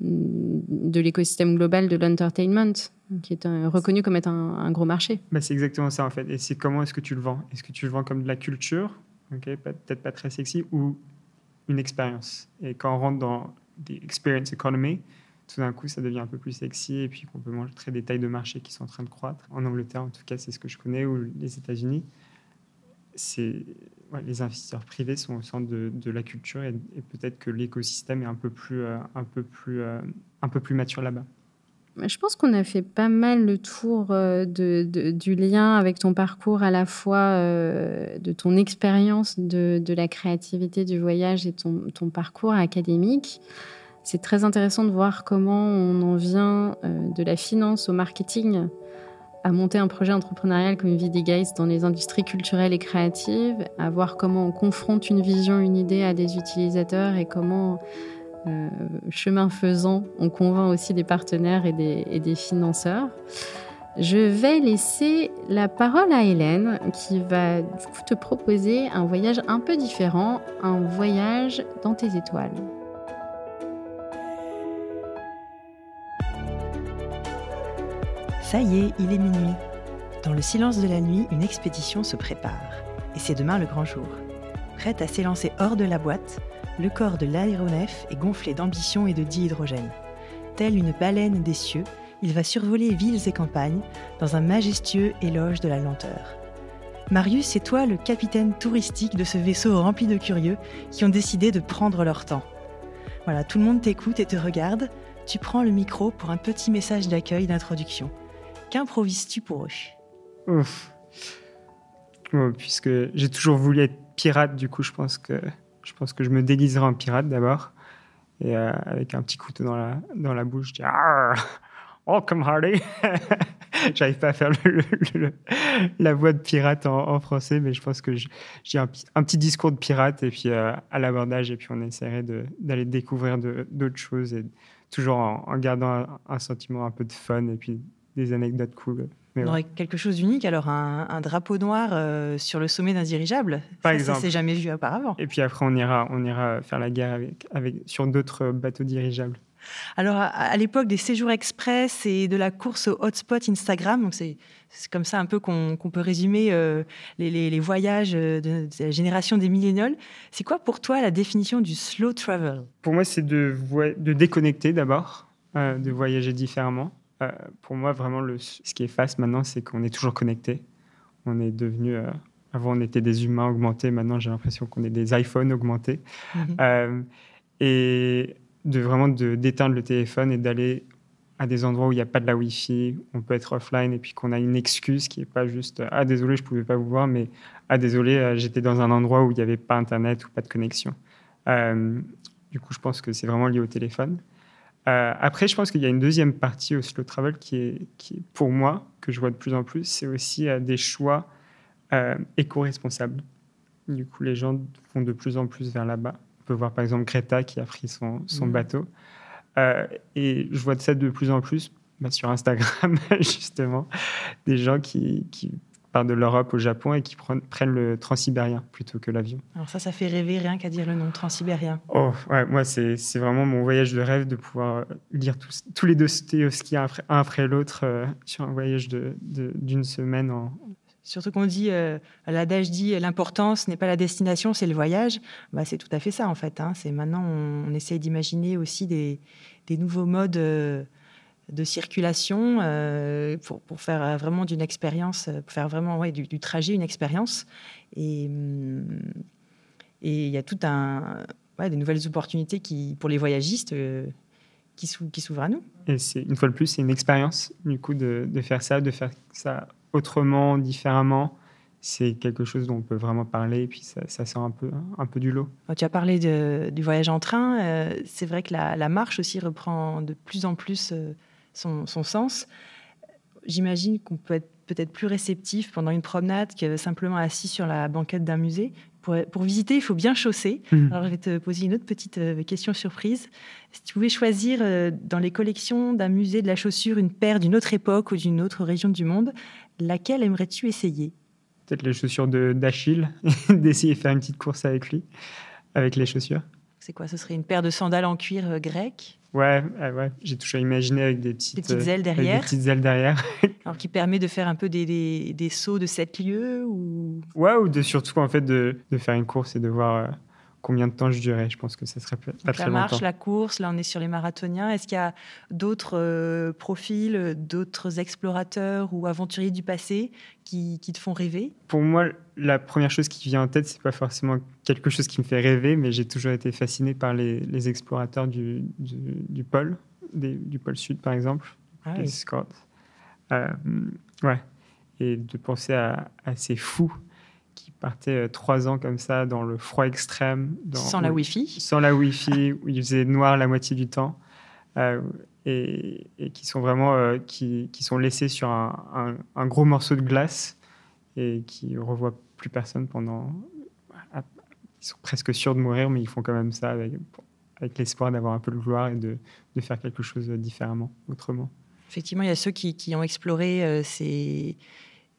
de l'écosystème global de l'entertainment, qui est reconnu comme être un, gros marché. Bah, c'est exactement ça en fait. Et c'est comment est-ce que tu le vends? Est-ce que tu le vends comme de la culture, peut-être pas très sexy, ou une expérience Et quand on rentre dans des experience economy, tout d'un coup, ça devient un peu plus sexy et puis on peut montrer des tailles de marché qui sont en train de croître. En Angleterre, en tout cas, c'est ce que je connais, ou les États-Unis. C'est les investisseurs privés sont au centre de, la culture et, peut-être que l'écosystème est un peu plus, euh, un peu plus, euh, un peu plus mature là-bas. Je pense qu'on a fait pas mal le tour euh, du lien avec ton parcours, à la fois de ton expérience de, la créativité du voyage et ton, parcours académique. C'est très intéressant de voir comment on en vient de la finance au marketing à monter un projet entrepreneurial comme Vidigeist dans les industries culturelles et créatives, à voir comment on confronte une vision, une idée à des utilisateurs et comment, euh, chemin faisant, on convainc aussi des partenaires et des, financeurs. Je vais laisser la parole à Hélène qui va te proposer un voyage un peu différent, un voyage dans tes étoiles. Ça y est, il est minuit. Dans le silence de la nuit, une expédition se prépare. Et c'est demain le grand jour. Prête à s'élancer hors de la boîte, le corps de l'aéronef est gonflé d'ambition et de dihydrogène. Tel une baleine des cieux, il va survoler villes et campagnes dans un majestueux éloge de la lenteur. Marius, c'est toi le capitaine touristique de ce vaisseau rempli de curieux qui ont décidé de prendre leur temps. Voilà, tout le monde t'écoute et te regarde. Tu prends le micro pour un petit message d'accueil d'introduction. Qu'improvises-tu pour eux? Ouf. puisque j'ai toujours voulu être pirate, du coup, je pense que je, pense que je me déguiserai en pirate d'abord. Et euh, avec un petit couteau dans la, dans la bouche, je dis Oh, come Hardy J'arrive pas à faire la voix de pirate en, français, mais je pense que j'ai un, un, petit discours de pirate et puis euh, à l'abordage, et puis on essaierait d'aller découvrir d'autres choses, toujours en, gardant un, sentiment un peu de fun et puis des anecdotes cool. Mais on aurait quelque chose d'unique, alors un, drapeau noir euh, sur le sommet d'un dirigeable. Par exemple. Ça s'est jamais vu auparavant. Et puis après, on ira, on ira faire la guerre avec, avec, sur d'autres bateaux dirigeables. Alors, à, l'époque des séjours express et de la course au hotspot Instagram, donc c'est comme ça un peu qu'on peut résumer euh, les, voyages de, la génération des millénials. C'est quoi pour toi la définition du slow travel? Pour moi, c'est de, de déconnecter d'abord, euh, de voyager différemment. Euh, pour moi, vraiment, le, ce qui est face maintenant, c'est qu'on est toujours connecté. On est devenu. Euh, avant, on était des humains augmentés. Maintenant, j'ai l'impression qu'on est des iPhones augmentés. Mhm. Euh, et de vraiment d'éteindre le téléphone et d'aller à des endroits où il n'y a pas de la Wi-Fi, on peut être offline et puis qu'on a une excuse qui n'est pas juste ah désolé je ne pouvais pas vous voir mais ah désolé j'étais dans un endroit où il n'y avait pas internet ou pas de connexion. du coup je pense que c'est vraiment lié au téléphone. Euh, après, je pense qu'il y a une deuxième partie au slow travel qui est, qui pour moi, que je vois de plus en plus, c'est aussi euh, des choix euh, éco-responsables. Du coup, les gens vont de plus en plus vers là-bas. On peut voir par exemple Greta qui a pris son, son mmh. bateau. et je vois de ça de plus en plus bah, sur Instagram, justement, des gens qui, qui partent de l'Europe au Japon et qui prennent le transsibérien plutôt que l'avion. Alors ça, ça fait rêver rien qu'à dire le nom transsibérien. Oh, ouais, moi, c'est vraiment mon voyage de rêve de pouvoir lire tous, tous les Dostoevsky un après, l'autre euh, sur un voyage d'une de, semaine en, Surtout qu'on dit, euh, l'adage dit, l'importance n'est pas la destination, c'est le voyage. Bah, c'est tout à fait ça, en fait. Hein. C'est maintenant, on, essaye d'imaginer aussi des, des, nouveaux modes euh, de circulation euh, pour, pour, faire vraiment d'une expérience, pour faire vraiment ouais, du, trajet une expérience. Et hum, et il y a tout un, ouais, des nouvelles opportunités qui, pour les voyagistes qui s'ouvrent à nous. Et c'est une fois de plus, c'est une expérience du coup de, de faire ça, de faire ça autrement, différemment, c'est quelque chose dont on peut vraiment parler et puis ça, ça sort un peu, un peu du lot. Tu as parlé du voyage en train. Euh, c'est vrai que la, marche aussi reprend de plus en plus euh, son, sens. J'imagine qu'on peut être peut-être plus réceptif pendant une promenade que simplement assis sur la banquette d'un musée. Pour, pour, visiter, il faut bien chausser. Mmh. Alors, je vais te poser une autre petite euh, question surprise. Si tu pouvais choisir dans les collections d'un musée de la chaussure une paire d'une autre époque ou d'une autre région du monde, laquelle aimerais-tu essayer? Peut-être les chaussures d'Achille, d'essayer de faire une petite course avec lui, avec les chaussures. C'est quoi? Ce serait une paire de sandales en cuir euh, grec? Ouais, ouais. j'ai toujours imaginé avec des petites, des petites ailes derrière. des petites ailes derrière. Alors qui permet de faire un peu des, des, des sauts de sept lieux ou... Ouais, ou de, surtout en fait de, de faire une course et de voir euh, combien de temps je durais. Je pense que ça serait pas très longtemps. La marche, la course, là on est sur les marathoniens. Est-ce qu'il y a d'autres euh, profils, d'autres explorateurs ou aventuriers du passé qui, te font rêver? Pour moi, la première chose qui vient en tête, c'est pas forcément quelque chose qui me fait rêver, mais j'ai toujours été fasciné par les, explorateurs du, du, pôle, du pôle sud par exemple, ah les Scouts. Euh, ouais. Et de penser à, à ces fous qui partait euh, trois ans comme ça dans le froid extrême. sans la Wi-Fi Sans la Wi-Fi, où il faisait noir la moitié du temps. Euh, et, qui sont vraiment euh, qui, qui, sont laissés sur un, un, gros morceau de glace et qui revoient plus personne pendant. Ils sont presque sûrs de mourir, mais ils font quand même ça avec, avec l'espoir d'avoir un peu de gloire et de, de, faire quelque chose différemment, autrement. Effectivement, il y a ceux qui, qui ont exploré ces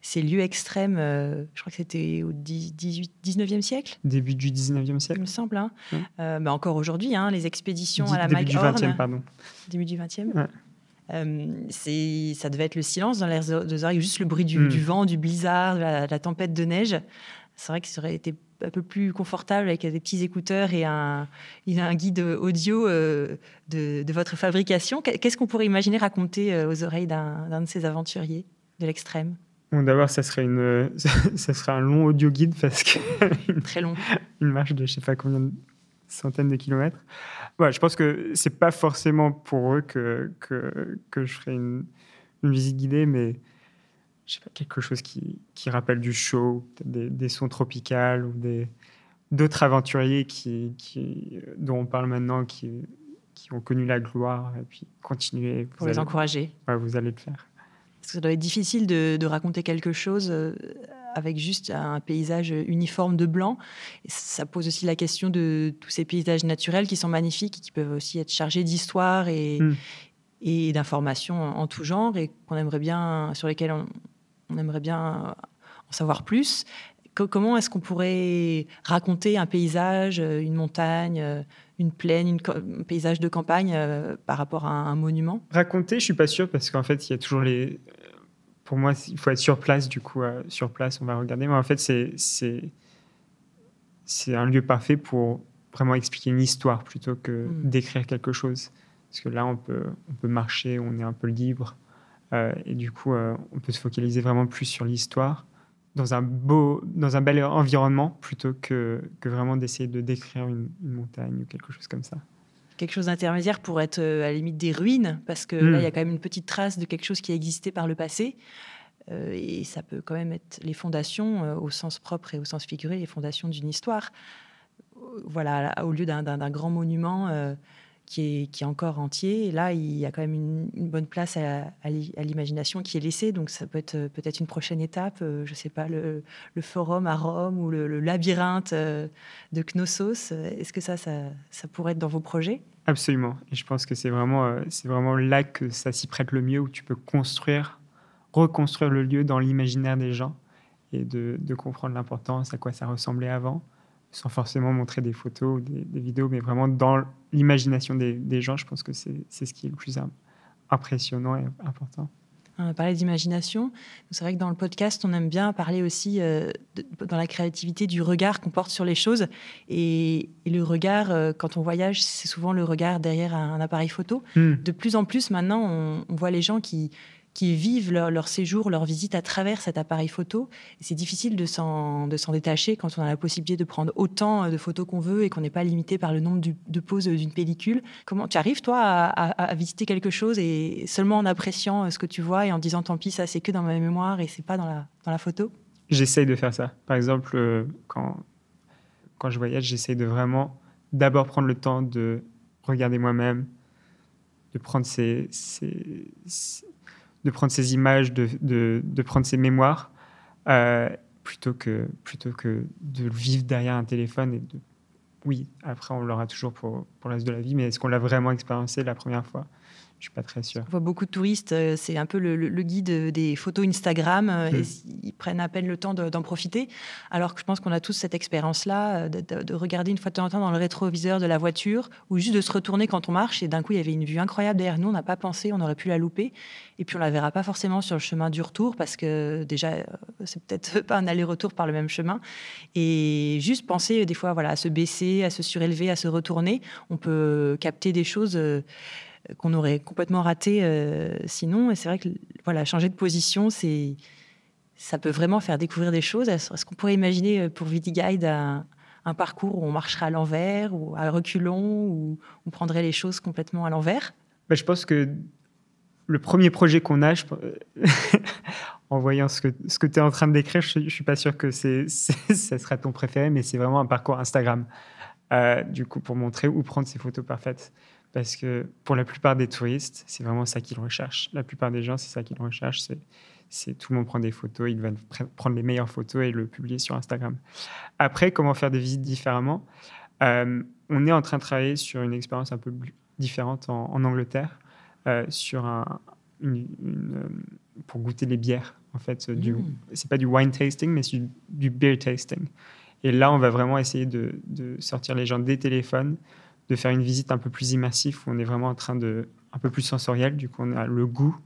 ces lieux extrêmes, euh, je crois que c'était au 18, 19e siècle Début du 19e siècle. Il me semble. Hein. Euh, bah, encore aujourd'hui, hein, les expéditions à la Début du 20e, pardon. Début du 20e euh, Ça devait être le silence dans l'air de oreilles, juste le bruit du, hmm. du, vent, du blizzard, de la, tempête de neige. C'est vrai que ça aurait été un peu plus confortable avec des petits écouteurs et un, un guide audio de, de, votre fabrication. Qu'est-ce qu'on pourrait imaginer raconter aux oreilles d'un de ces aventuriers de l'extrême? D'abord, ça serait une, ça serait un long audio guide parce que très long, une marche de je sais pas combien de centaines de kilomètres. Ouais, je pense que c'est pas forcément pour eux que que, que je ferais une, une, visite guidée, mais je sais pas quelque chose qui, qui rappelle du show, des, des sons tropicaux ou des d'autres aventuriers qui, qui, dont on parle maintenant, qui, qui ont connu la gloire et puis continuer. Pour les encourager. Ouais, vous allez le faire. Parce que ça doit être difficile de, raconter quelque chose euh, avec juste un paysage uniforme de blanc. ça pose aussi la question de tous ces paysages naturels qui sont magnifiques et qui peuvent aussi être chargés d'histoire et, hmm. et d'informations en, tout genre et qu'on aimerait bien, sur lesquels on, aimerait bien en savoir plus. Comment est-ce qu'on pourrait raconter un paysage, une montagne, une plaine, un paysage de campagne euh, par rapport à un, monument? Raconter, je suis pas sûr parce qu'en fait, il y a toujours les. Pour moi, il faut être sur place. Du coup, euh, sur place, on va regarder. Mais en fait, c'est c'est un lieu parfait pour vraiment expliquer une histoire plutôt que hmm. d'écrire quelque chose. Parce que là, on peut on peut marcher, on est un peu libre. Euh, et du coup, on peut se focaliser vraiment plus sur l'histoire dans un beau, dans un bel environnement plutôt que, que vraiment d'essayer de décrire une, montagne ou quelque chose comme ça. Quelque chose d'intermédiaire pour être euh, à la limite des ruines, parce que là, il y a hmm. quand même une petite trace de quelque chose qui a existé par le passé. Euh, et ça peut quand même être les fondations, euh, au sens propre et au sens figuré, les fondations d'une histoire. Voilà, au lieu d'un grand monument qui est, encore entier. Et là, il y a quand même une, bonne place à, l'imagination qui est laissée. Donc, ça peut être peut-être une prochaine étape. Euh, je ne sais pas, le, forum à Rome ou le, labyrinthe euh, de Knossos. Est-ce que ça, ça, pourrait être dans vos projets? Absolument. Et je pense que c'est vraiment, euh, c'est vraiment là que ça s'y prête le mieux, où tu peux construire, reconstruire le lieu dans l'imaginaire des gens et de, comprendre l'importance, à quoi ça ressemblait avant, sans forcément montrer des photos ou des vidéos, mais vraiment dans l'imagination des, des, gens, je pense que c'est ce qui est le plus impressionnant et important. On a parlé d'imagination. C'est vrai que dans le podcast, on aime bien parler aussi, euh, de, dans la créativité, du regard qu'on porte sur les choses. Et, et le regard, euh, quand on voyage, c'est souvent le regard derrière un, un appareil photo. Mm. De plus en plus, maintenant, on, on voit les gens qui, qui vivent leur, séjour, leur visite à travers cet appareil photo. C'est difficile de s'en détacher quand on a la possibilité de prendre autant de photos qu'on veut et qu'on n'est pas limité par le nombre de poses d'une pellicule. Comment tu arrives, toi, à, visiter quelque chose et seulement en appréciant ce que tu vois et en disant tant pis, ça c'est que dans ma mémoire et c'est pas dans la, photo? J'essaye de faire ça. Par exemple, euh, quand, quand je voyage, j'essaye de vraiment d'abord prendre le temps de regarder moi-même, de prendre ces de prendre ces images, de, de, de prendre ces mémoires, euh, plutôt, que, plutôt que de vivre derrière un téléphone. Et de... Oui, après, on l'aura toujours pour, pour le reste de la vie, mais est-ce qu'on l'a vraiment expériencé la première fois? Je suis pas très sûr. On voit beaucoup de touristes, euh, c'est un peu le, le, guide des photos Instagram, mmh. et ils prennent à peine le temps d'en profiter. Alors que je pense qu'on a tous cette expérience-là, de, de, de, regarder une fois de temps en temps dans le rétroviseur de la voiture, ou juste de se retourner quand on marche, et d'un coup, il y avait une vue incroyable derrière nous, on n'a pas pensé, on aurait pu la louper, et puis on la verra pas forcément sur le chemin du retour, parce que déjà, euh, c'est peut-être pas un aller-retour par le même chemin. Et juste penser, des fois, voilà, à se baisser, à se surélever, à se retourner, on peut capter des choses qu'on aurait complètement raté euh, sinon. Et c'est vrai que voilà, changer de position, c'est ça peut vraiment faire découvrir des choses. Est-ce qu'on pourrait imaginer euh, pour Guide un, un, parcours où on marcherait à l'envers ou à reculons, où on prendrait les choses complètement à l'envers? Ben, Je pense que le premier projet qu'on a, je... en voyant ce que, ce que tu es en train de décrire, je ne suis pas sûr que c'est, ça sera ton préféré, mais c'est vraiment un parcours Instagram. Euh, du coup, pour montrer où prendre ces photos parfaites parce que pour la plupart des touristes, c'est vraiment ça qu'ils recherchent. La plupart des gens, c'est ça qu'ils recherchent. C'est tout le monde prend des photos, ils veulent prendre les meilleures photos et le publier sur Instagram. Après, comment faire des visites différemment? Euh, On est en train de travailler sur une expérience un peu différente en, en Angleterre, euh, sur un, une, une, euh, pour goûter les bières. En fait, mmh. c'est pas du wine tasting, mais c'est du, du, beer tasting. Et là, on va vraiment essayer de, de sortir les gens des téléphones, de faire une visite un peu plus immersive où on est vraiment en train de un peu plus sensoriel. Du coup, on a le goût,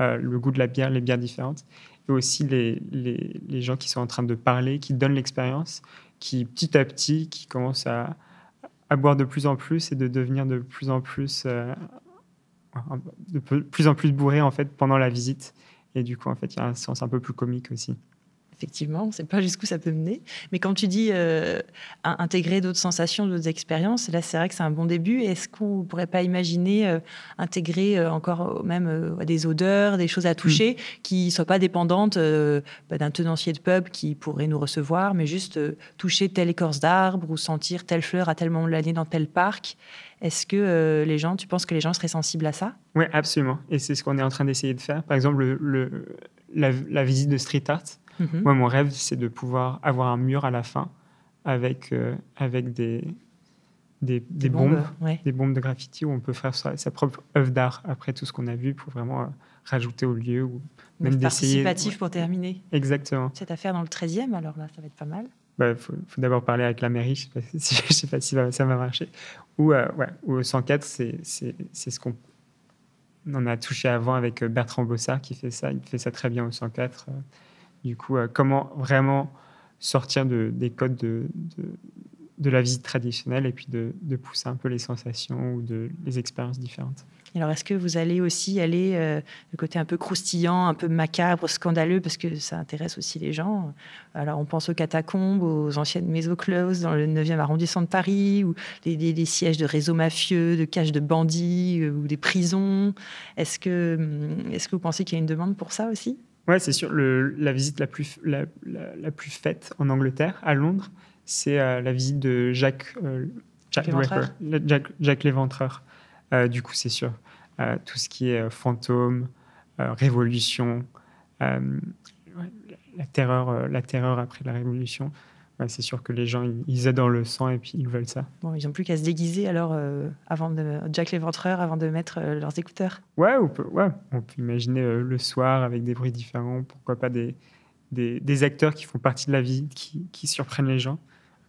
euh, le goût de la bière, les bières différentes, et aussi les, les, les gens qui sont en train de parler, qui donnent l'expérience, qui petit à petit, qui commencent à, à, boire de plus en plus et de devenir de plus en plus, euh, de plus en plus bourré en fait pendant la visite. Et du coup, en fait, il y a un sens un peu plus comique aussi effectivement, on ne sait pas jusqu'où ça peut mener. Mais quand tu dis euh, intégrer d'autres sensations, d'autres expériences, là, c'est vrai que c'est un bon début. Est-ce qu'on ne pourrait pas imaginer euh, intégrer euh, encore même des odeurs, des choses à toucher mmh. qui ne soient pas dépendantes bah, d'un tenancier de pub qui pourrait nous recevoir, mais juste toucher telle écorce d'arbre ou sentir telle fleur à tel moment de l'année dans tel parc? Est-ce que les gens, tu penses que les gens seraient sensibles à ça? Oui, absolument. Et c'est ce qu'on est en train d'essayer de faire. Par exemple, le, le, la, la, visite de street art, Mmh. Moi, mon rêve, c'est de pouvoir avoir un mur à la fin avec, euh, avec des, des, des, des bombes, bombes ouais. des bombes de graffiti où on peut faire sa, sa propre œuvre d'art après tout ce qu'on a vu pour vraiment euh, rajouter au lieu ou même d'essayer. Participatif pour terminer. Exactement. Cette affaire dans le 13e, alors là, ça va être pas mal. Il bah, faut, faut d'abord parler avec la mairie, je ne sais, sais, pas si ça va marcher. Ou, euh, ouais, ou au 104, c'est ce qu'on on a touché avant avec Bertrand Bossard qui fait ça. Il fait ça très bien au 104. Du coup, euh, comment vraiment sortir de, des codes de, de, la visite traditionnelle et puis de, pousser un peu les sensations ou les expériences différentes. Alors, est-ce que vous allez aussi aller euh, le côté un peu croustillant, un peu macabre, scandaleux, parce que ça intéresse aussi les gens? Alors, on pense aux catacombes, aux anciennes maisons closes dans le 9e arrondissement de Paris, ou les, sièges de réseaux mafieux, de cages de bandits, euh, ou des prisons. Est-ce que, hum, est-ce que vous pensez qu'il y a une demande pour ça aussi? Ouais, c'est sûr. Le, la visite la plus, la, la, la, plus faite en Angleterre, à Londres, c'est euh, la visite de Jacques, euh, Jack, Jack, Jack Léventreur. Euh, du coup, c'est sûr. Tout ce qui est fantôme, révolution, la, terreur, la terreur après la révolution ouais, c'est sûr que les gens, ils, ils, adorent le sang et puis ils veulent ça. Bon, ils n'ont plus qu'à se déguiser alors euh, avant de Jack l'éventreur avant de mettre euh, leurs écouteurs. Ouais, on peut, ouais, on peut imaginer euh, le soir avec des bruits différents, pourquoi pas des, des, acteurs qui font partie de la visite qui, qui surprennent les gens.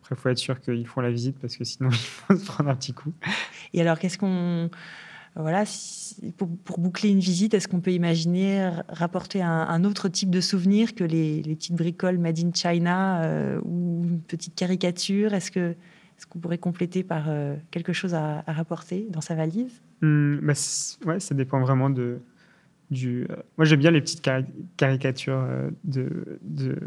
Après, il faut être sûr qu'ils font la visite parce que sinon, ils vont se prendre un petit coup. Et alors, qu'est-ce qu'on. Voilà, pour, boucler une visite, est-ce qu'on peut imaginer rapporter un, autre type de souvenir que les, petites bricoles made in China euh, ou une petite caricature? Est-ce que est-ce qu'on pourrait compléter par euh, quelque chose à, rapporter dans sa valise? Mmh, Ouais, ça dépend vraiment de, du. Euh, moi, j'aime bien les petites caricatures de, de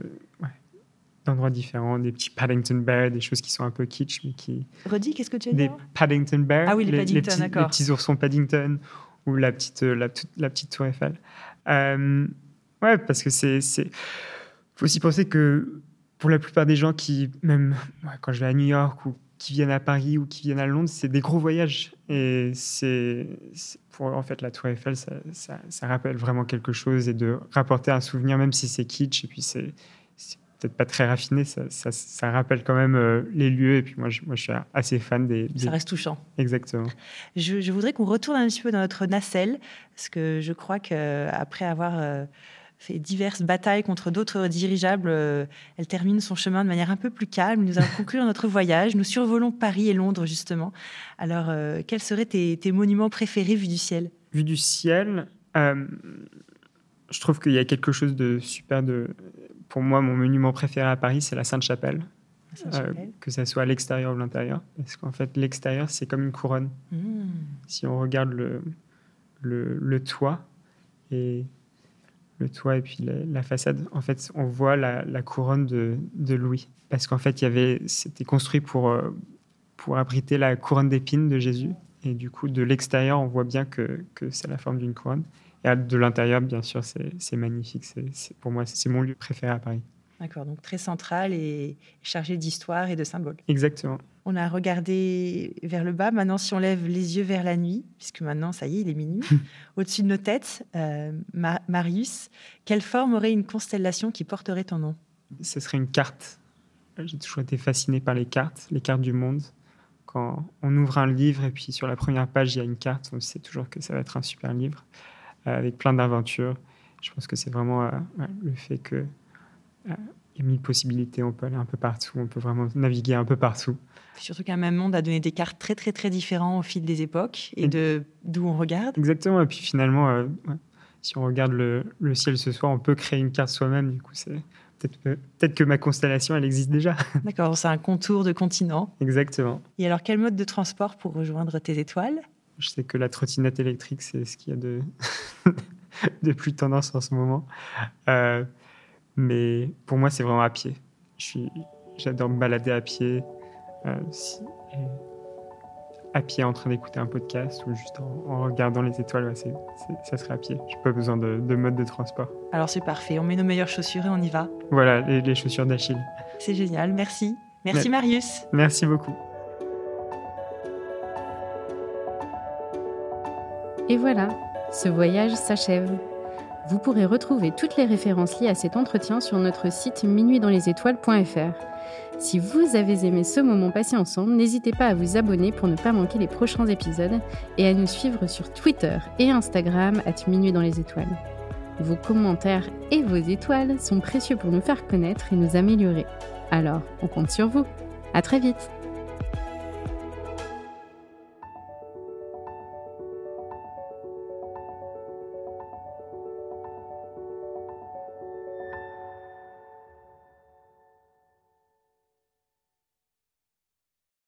d'endroits différents, des petits Paddington Bears, des choses qui sont un peu kitsch, mais qui. Redis, qu'est-ce que tu as dit Des Paddington Bears. Ah oui, les, Paddington. Les petits oursons Paddington ou la petite, euh, la, la petite Tour Eiffel. Euh, ouais, parce que c'est. Il faut aussi penser que pour la plupart des gens qui, même quand je vais à New York ou qui viennent à Paris ou qui viennent à Londres, c'est des gros voyages. Et c'est pour en fait la Tour Eiffel, ça, ça, ça, rappelle vraiment quelque chose et de rapporter un souvenir, même si c'est kitsch. Et puis c'est peut-être pas très raffiné, ça, ça, rappelle quand même euh, les lieux. Et puis moi je, moi, je suis assez fan des, Ça reste touchant. Exactement. Je, je voudrais qu'on retourne un petit peu dans notre nacelle, parce que je crois qu'après avoir euh, fait diverses batailles contre d'autres dirigeables, euh, elle termine son chemin de manière un peu plus calme. Nous allons conclure notre voyage. Nous survolons Paris et Londres, justement. Alors, quels seraient tes, tes, monuments préférés vus du ciel? Vus du ciel je trouve qu'il y a quelque chose de super de pour moi, mon monument préféré à Paris, c'est la Sainte-Chapelle. Euh, que ça soit à l'extérieur ou l'intérieur. Parce qu'en fait, l'extérieur, c'est comme une couronne. Hmm. Si on regarde le, le, toit et le toit et puis la, façade, en fait, on voit la, couronne de, de, Louis. Parce qu'en fait, il y avait, c'était construit pour, euh, pour abriter la couronne d'épines de Jésus. Et du coup, de l'extérieur, on voit bien que, que c'est la forme d'une couronne. Et de l'intérieur, bien sûr, c'est magnifique. C'est pour moi, c'est mon lieu préféré à Paris. D'accord, donc très central et chargé d'histoire et de symboles. Exactement. On a regardé vers le bas. Maintenant, si on lève les yeux vers la nuit, puisque maintenant, ça y est, il est minuit, au-dessus de nos têtes, euh, Marius, quelle forme aurait une constellation qui porterait ton nom? Ce serait une carte. J'ai toujours été fasciné par les cartes, les cartes du monde. Quand on ouvre un livre et puis sur la première page, il y a une carte, on sait toujours que ça va être un super livre. Euh, avec plein d'aventures. Je pense que c'est vraiment euh, le fait que euh, il y a mille possibilités, on peut aller un peu partout, on peut vraiment naviguer un peu partout. Surtout qu'un même monde a donné des cartes très très très différents au fil des époques et, de d'où on regarde. Exactement, et puis finalement, si on regarde le, le, ciel ce soir, on peut créer une carte soi-même, du coup c'est peut-être peut que ma constellation, elle existe déjà. D'accord, c'est un contour de continent. Exactement. Et alors quel mode de transport pour rejoindre tes étoiles? Je sais que la trottinette électrique, c'est ce qu'il y a de, de plus tendance en ce moment. Euh, mais pour moi, c'est vraiment à pied. J'adore me balader à pied. Euh, à pied en train d'écouter un podcast ou juste en, regardant les étoiles, ça serait à pied. Je n'ai pas besoin de, mode de transport. Alors c'est parfait, on met nos meilleures chaussures et on y va. Voilà, les, les chaussures d'Achille. C'est génial, merci. Merci Marius. Merci beaucoup. Et voilà, ce voyage s'achève. Vous pourrez retrouver toutes les références liées à cet entretien sur notre site minuitdanslesétoiles.fr. Si vous avez aimé ce moment passé ensemble, n'hésitez pas à vous abonner pour ne pas manquer les prochains épisodes et à nous suivre sur Twitter et Instagram à Minuit dans les étoiles. Vos commentaires et vos étoiles sont précieux pour nous faire connaître et nous améliorer. Alors, on compte sur vous. À très vite!